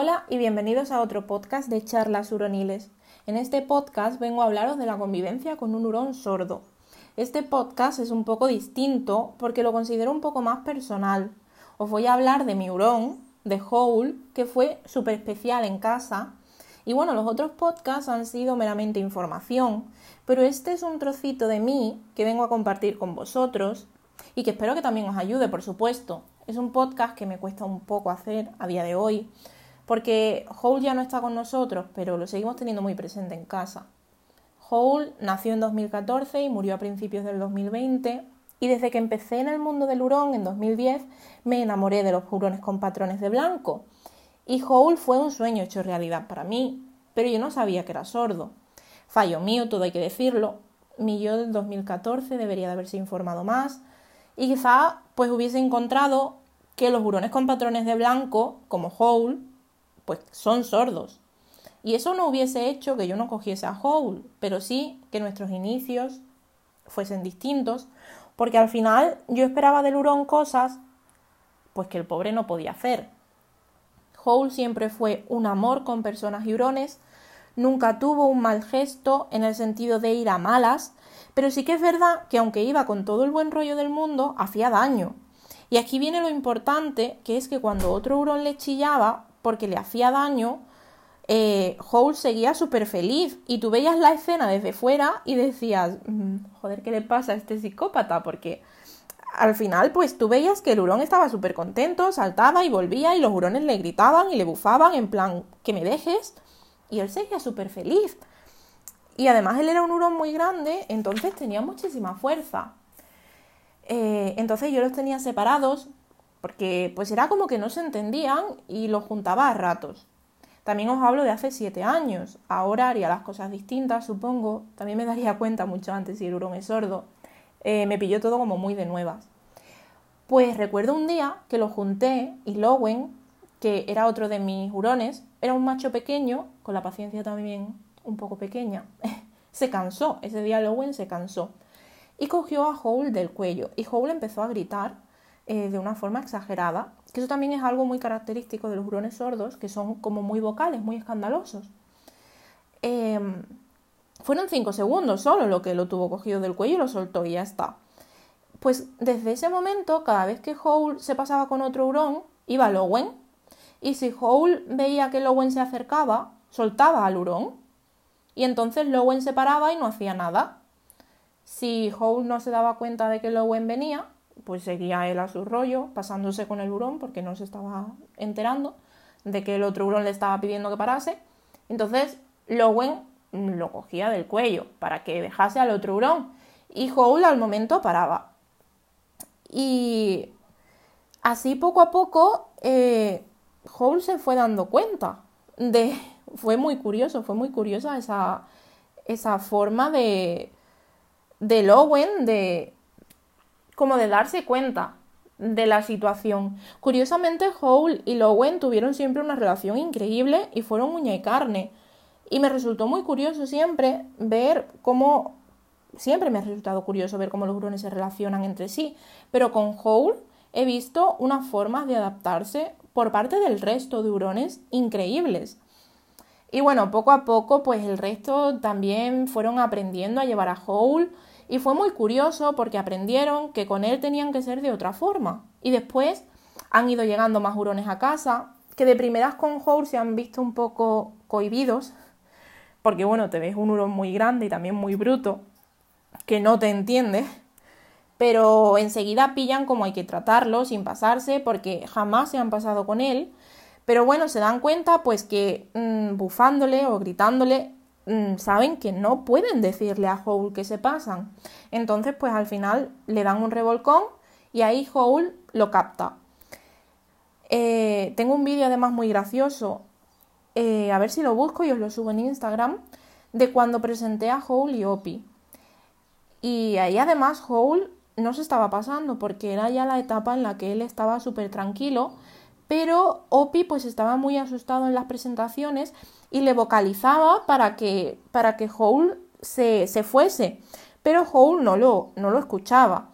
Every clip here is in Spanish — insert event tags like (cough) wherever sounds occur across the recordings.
Hola y bienvenidos a otro podcast de charlas huroniles. En este podcast vengo a hablaros de la convivencia con un hurón sordo. Este podcast es un poco distinto porque lo considero un poco más personal. Os voy a hablar de mi hurón, de Howl, que fue súper especial en casa. Y bueno, los otros podcasts han sido meramente información, pero este es un trocito de mí que vengo a compartir con vosotros y que espero que también os ayude, por supuesto. Es un podcast que me cuesta un poco hacer a día de hoy, porque Howl ya no está con nosotros, pero lo seguimos teniendo muy presente en casa. Howl nació en 2014 y murió a principios del 2020, y desde que empecé en el mundo del hurón en 2010 me enamoré de los hurones con patrones de blanco. Y Howl fue un sueño hecho realidad para mí, pero yo no sabía que era sordo. Fallo mío, todo hay que decirlo. Mi yo del 2014 debería de haberse informado más y quizá pues hubiese encontrado que los hurones con patrones de blanco, como Howl, pues son sordos. Y eso no hubiese hecho que yo no cogiese a Howl, pero sí que nuestros inicios fuesen distintos, porque al final yo esperaba del hurón cosas pues que el pobre no podía hacer. Howl siempre fue un amor con personas y hurones, nunca tuvo un mal gesto en el sentido de ir a malas, pero sí que es verdad que aunque iba con todo el buen rollo del mundo, hacía daño. Y aquí viene lo importante, que es que cuando otro hurón le chillaba porque le hacía daño, eh, Howl seguía súper feliz y tú veías la escena desde fuera y decías, mm, joder, ¿qué le pasa a este psicópata? Porque al final, pues tú veías que el hurón estaba súper contento, saltaba y volvía y los hurones le gritaban y le bufaban en plan, que me dejes. Y él seguía súper feliz. Y además él era un hurón muy grande, entonces tenía muchísima fuerza. Eh, entonces yo los tenía separados porque pues era como que no se entendían y los juntaba a ratos. También os hablo de hace siete años. Ahora haría las cosas distintas, supongo. También me daría cuenta mucho antes si el hurón es sordo. Eh, me pilló todo como muy de nuevas. Pues recuerdo un día que lo junté y Lowen, que era otro de mis hurones, era un macho pequeño, con la paciencia también un poco pequeña, (laughs) se cansó, ese día Lowen se cansó y cogió a Howl del cuello y Howl empezó a gritar eh, de una forma exagerada, que eso también es algo muy característico de los hurones sordos, que son como muy vocales, muy escandalosos. Em, fueron cinco segundos solo lo que lo tuvo cogido del cuello y lo soltó y ya está. Pues desde ese momento, cada vez que Howl se pasaba con otro hurón, iba Lowen, y si Howl veía que Lowen se acercaba, soltaba al hurón y entonces Lowen se paraba y no hacía nada. Si Howl no se daba cuenta de que Lowen venía, pues seguía él a su rollo, pasándose con el hurón porque no se estaba enterando de que el otro hurón le estaba pidiendo que parase. Entonces Lowen lo cogía del cuello para que dejase al otro hurón y Howl al momento paraba. Y así poco a poco eh, se fue dando cuenta de, fue muy curioso, fue muy curiosa esa, esa forma de, de Lowen de como de darse cuenta de la situación. Curiosamente, Howl y Lowen tuvieron siempre una relación increíble y fueron uña y carne. Y me resultó muy curioso siempre ver cómo. Siempre me ha resultado curioso ver cómo los hurones se relacionan entre sí. Pero con Howl he visto unas formas de adaptarse por parte del resto de hurones increíbles. Y bueno, poco a poco, pues el resto también fueron aprendiendo a llevar a Howl y fue muy curioso porque aprendieron que con él tenían que ser de otra forma. Y después han ido llegando más hurones a casa, que de primeras con Howl se han visto un poco cohibidos, porque bueno, te ves un hurón muy grande y también muy bruto, que no te entiende, pero enseguida pillan cómo hay que tratarlo sin pasarse, porque jamás se han pasado con él pero bueno, se dan cuenta pues que mm, bufándole o gritándole mm, saben que no pueden decirle a Howl que se pasan. Entonces pues al final le dan un revolcón y ahí Howl lo capta. Eh, tengo un vídeo además muy gracioso, eh, a ver si lo busco y os lo subo en Instagram, de cuando presenté a Howl y Opie. Y ahí además Howl no se estaba pasando porque era ya la etapa en la que él estaba súper tranquilo pero Opi pues estaba muy asustado en las presentaciones y le vocalizaba para que, para que Howl se, se fuese, pero Howl no lo, no lo escuchaba.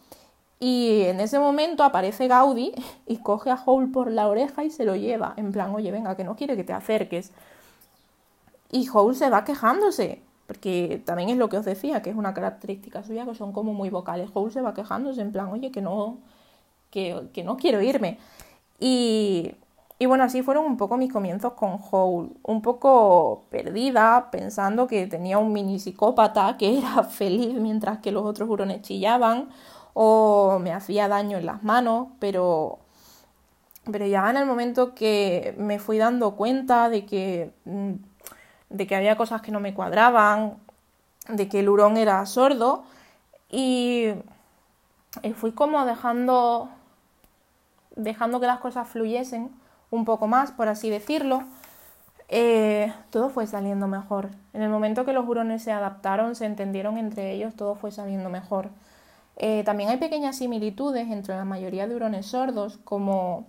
Y en ese momento aparece Gaudi (laughs) y coge a Howl por la oreja y se lo lleva. En plan, oye, venga, que no quiere que te acerques. Y Howl se va quejándose, porque también es lo que os decía, que es una característica suya, que son como muy vocales. Howl se va quejándose en plan, oye, que no, que, que no quiero irme. Y, y bueno, así fueron un poco mis comienzos con Howl, un poco perdida, pensando que tenía un mini psicópata que era (laughs) feliz mientras que los otros hurones chillaban o me hacía daño en las manos, pero, pero ya en el momento que me fui dando cuenta de que, mm, de que había cosas que no me cuadraban, de que el hurón era sordo y fui como dejando, dejando que las cosas fluyesen un poco más, por así decirlo, eh, todo fue saliendo mejor. En el momento que los hurones se adaptaron, se entendieron entre ellos, todo fue saliendo mejor. Eh, también hay pequeñas similitudes entre la mayoría de hurones sordos, como,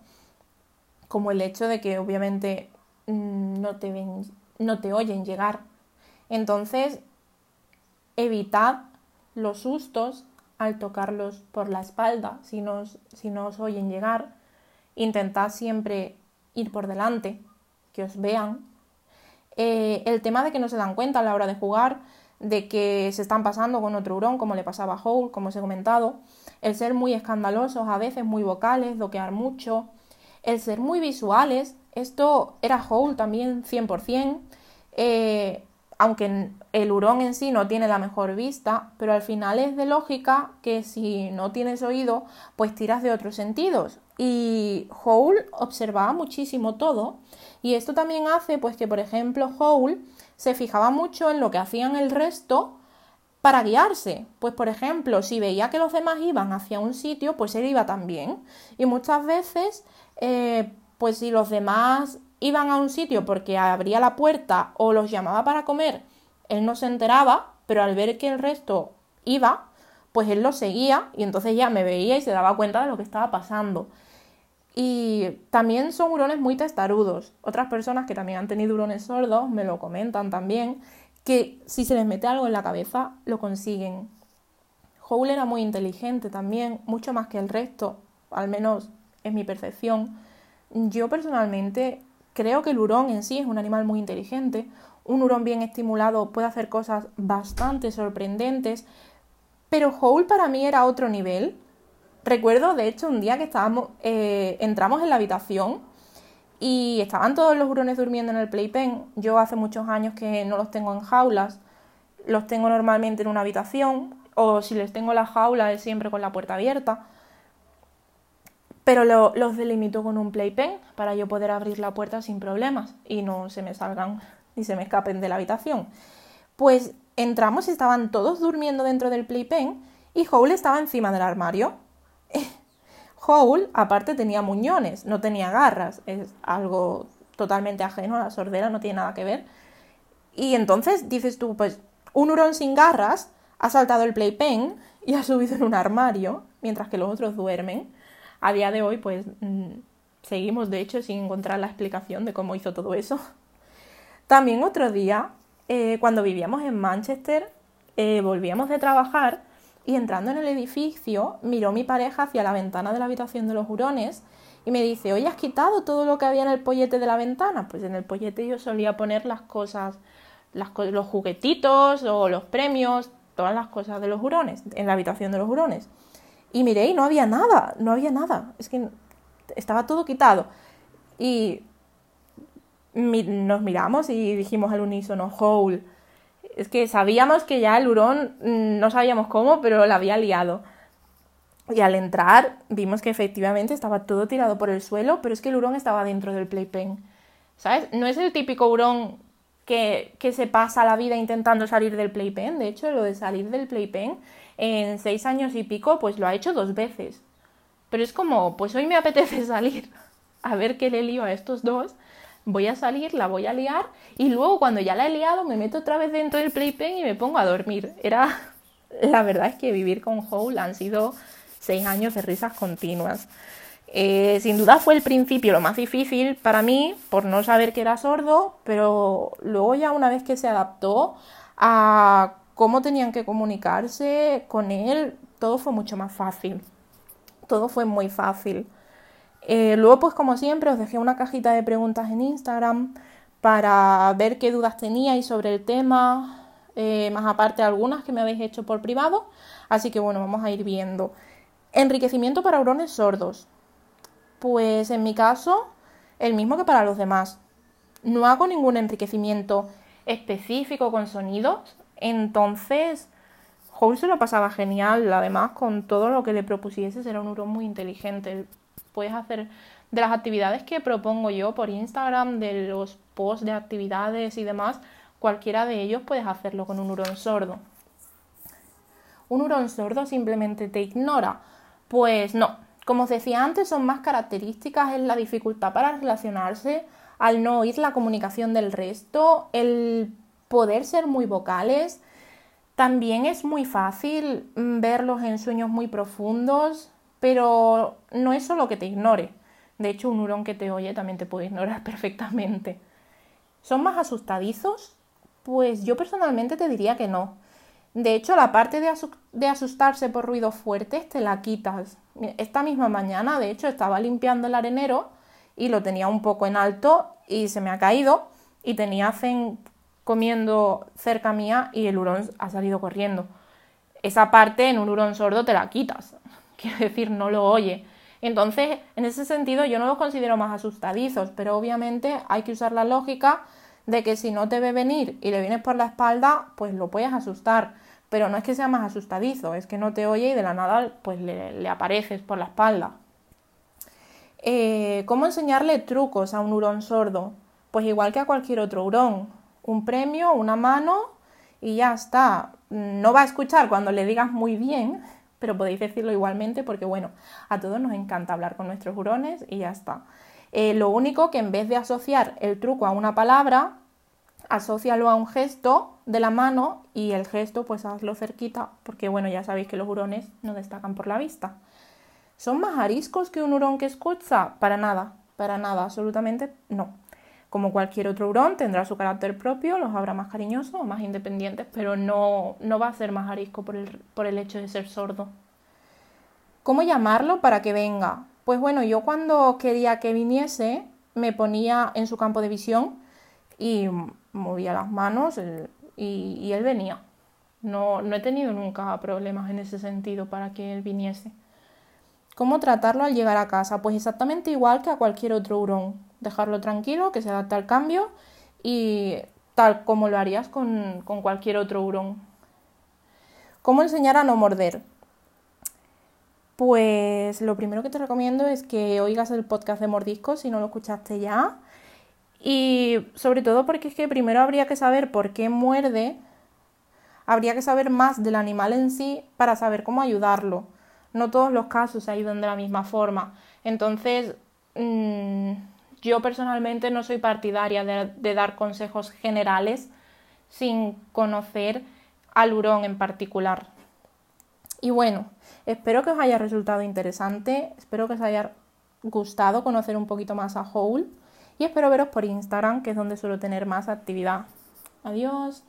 como el hecho de que obviamente mm, no te, no te oyen llegar. Entonces, evitad los sustos al tocarlos por la espalda si si no os oyen llegar. Intentad siempre ir por delante, que os vean. Eh, el tema de que no se dan cuenta a la hora de jugar, de que se están pasando con otro hurón, como le pasaba a Howl, como os he comentado. El ser muy escandalosos, a veces muy vocales, doquear mucho. El ser muy visuales, esto era Howl también 100%. Eh, aunque el hurón en sí no tiene la mejor vista, pero al final es de lógica que si no tienes oído, pues tiras de otros sentidos. Y Howl observaba muchísimo todo y esto también hace pues que por ejemplo Howl se fijaba mucho en lo que hacían el resto para guiarse. Pues por ejemplo, si veía que los demás iban hacia un sitio, pues él iba también. Y muchas veces, eh, pues si los demás iban a un sitio porque abría la puerta o los llamaba para comer, él no se enteraba, pero al ver que el resto iba, pues él lo seguía y entonces ya me veía y se daba cuenta de lo que estaba pasando. Y también son hurones muy testarudos. Otras personas que también han tenido hurones sordos me lo comentan también, que si se les mete algo en la cabeza, lo consiguen. Howl era muy inteligente también, mucho más que el resto, al menos es mi percepción. Yo personalmente creo que el hurón en sí es un animal muy inteligente. Un hurón bien estimulado puede hacer cosas bastante sorprendentes, pero Howl para mí era otro nivel Recuerdo, de hecho, un día que estábamos, eh, entramos en la habitación y estaban todos los hurones durmiendo en el playpen. Yo hace muchos años que no los tengo en jaulas, los tengo normalmente en una habitación o si les tengo la jaula es siempre con la puerta abierta. Pero los delimito con un playpen para yo poder abrir la puerta sin problemas y no se me salgan ni se me escapen de la habitación. Pues entramos y estaban todos durmiendo dentro del playpen y Howl estaba encima del armario. (laughs) Howl, aparte, tenía muñones, no tenía garras, es algo totalmente ajeno a la sordera, no tiene nada que ver. Y entonces dices tú, pues un hurón sin garras ha saltado el playpen y ha subido en un armario, mientras que los otros duermen. A día de hoy, pues mm, seguimos, de hecho, sin encontrar la explicación de cómo hizo todo eso. También otro día, eh, cuando vivíamos en Manchester, eh, volvíamos de trabajar y entrando en el edificio, miró mi pareja hacia la ventana de la habitación de los hurones y me dice, oye, ¿has quitado todo lo que había en el pollete de la ventana? Pues en el pollete yo solía poner las cosas, los juguetitos o los premios, todas las cosas de los hurones, en la habitación de los hurones. Y miré y no había nada, no había nada. Es que estaba todo quitado. Y nos miramos y dijimos al unísono, Howl es que sabíamos que ya el hurón, mm, no sabíamos cómo, pero la había liado. Y al entrar vimos que efectivamente estaba todo tirado por el suelo, pero es que el hurón estaba dentro del playpen. ¿Sabes? No es el típico hurón que, que, se pasa la vida intentando salir del playpen. De hecho, lo de salir del playpen en seis años y pico, pues lo ha hecho dos veces. Pero es como, pues hoy me apetece (laughs) salir a ver qué le lío a estos dos voy a salir, la voy a liar y luego cuando ya la he liado me meto otra vez dentro del playpen y me pongo a dormir. Era, (laughs) la verdad es que vivir con Howl han sido seis años de risas continuas. Eh, sin duda fue el principio lo más difícil para mí por no saber que era sordo, pero luego ya una vez que se adaptó a cómo tenían que comunicarse con él, todo fue mucho más fácil. todo fue muy fácil. Eh, luego, pues como siempre, os dejé una cajita de preguntas en Instagram para ver qué dudas teníais sobre el tema, eh, más aparte algunas que me habéis hecho por privado. Así que bueno, vamos a ir viendo. Enriquecimiento para hurones sordos. Pues en mi caso, el mismo que para los demás. No hago ningún enriquecimiento específico con sonidos, entonces Howl lo pasaba genial, además con todo lo que le propusiese, era un hurón muy inteligente. Puedes hacer de las actividades que propongo yo por Instagram, de los posts de actividades y demás, cualquiera de ellos puedes hacerlo con un hurón sordo. ¿Un hurón sordo simplemente te ignora? Pues no. Como os decía antes, son más características en la dificultad para relacionarse, al no oír la comunicación del resto, el poder ser muy vocales. También es muy fácil mm, verlos en sueños muy profundos, pero no es solo que te ignore. De hecho, un hurón que te oye también te puede ignorar (laughs) perfectamente. ¿Son más asustadizos? Pues yo personalmente te diría que no. De hecho, la parte de, asustarse por ruidos fuertes te la quitas. Esta misma mañana, de hecho, estaba limpiando el arenero y lo tenía un poco en alto y se me ha caído y tenía Zen comiendo cerca mía y el hurón ha salido corriendo. Esa parte en un hurón sordo te la quitas. Quiero decir, no lo oye. Entonces, en ese sentido, yo no los considero más asustadizos, pero obviamente hay que usar la lógica de que si no te ve venir y le vienes por la espalda, pues lo puedes asustar pero no es que sea más asustadizo, es que no te oye y de la nada pues le, apareces por la espalda. Eh, ¿Cómo enseñarle trucos a un hurón sordo? Pues igual que a cualquier otro hurón, un premio, una mano y ya está. No va a escuchar cuando le digas muy bien, pero podéis decirlo igualmente porque bueno, a todos nos encanta hablar con nuestros hurones y ya está. Eh, lo único que en vez de asociar el truco a una palabra, asócialo a un gesto de la mano y el gesto pues hazlo cerquita porque bueno ya sabéis que los hurones no destacan por la vista. ¿Son más ariscos que un hurón que escucha? Para nada, para nada, absolutamente no. Como cualquier otro hurón tendrá su carácter propio, los habrá más cariñosos o más independientes, pero no, no va a ser más arisco por el, por el hecho de ser sordo. ¿Cómo llamarlo para que venga? Pues bueno, yo cuando quería que viniese me ponía en su campo de visión y movía las manos y, él venía. No, no he tenido nunca problemas en ese sentido para que él viniese. ¿Cómo tratarlo al llegar a casa? Pues exactamente igual que a cualquier otro hurón. Dejarlo tranquilo, que se adapte al cambio y tal como lo harías con, con cualquier otro hurón. ¿Cómo enseñar a no morder? Pues lo primero que te recomiendo es que oigas el podcast de Mordiscos si no lo escuchaste ya y sobre todo porque es que primero habría que saber por qué muerde, habría que saber más del animal en sí para saber cómo ayudarlo. No todos los casos se ayudan de la misma forma. Entonces, mm, yo personalmente no soy partidaria de, dar consejos generales sin conocer al hurón en particular. Y bueno, espero que os haya resultado interesante, espero que os haya gustado conocer un poquito más a Howl y espero veros por Instagram, que es donde suelo tener más actividad. Adiós.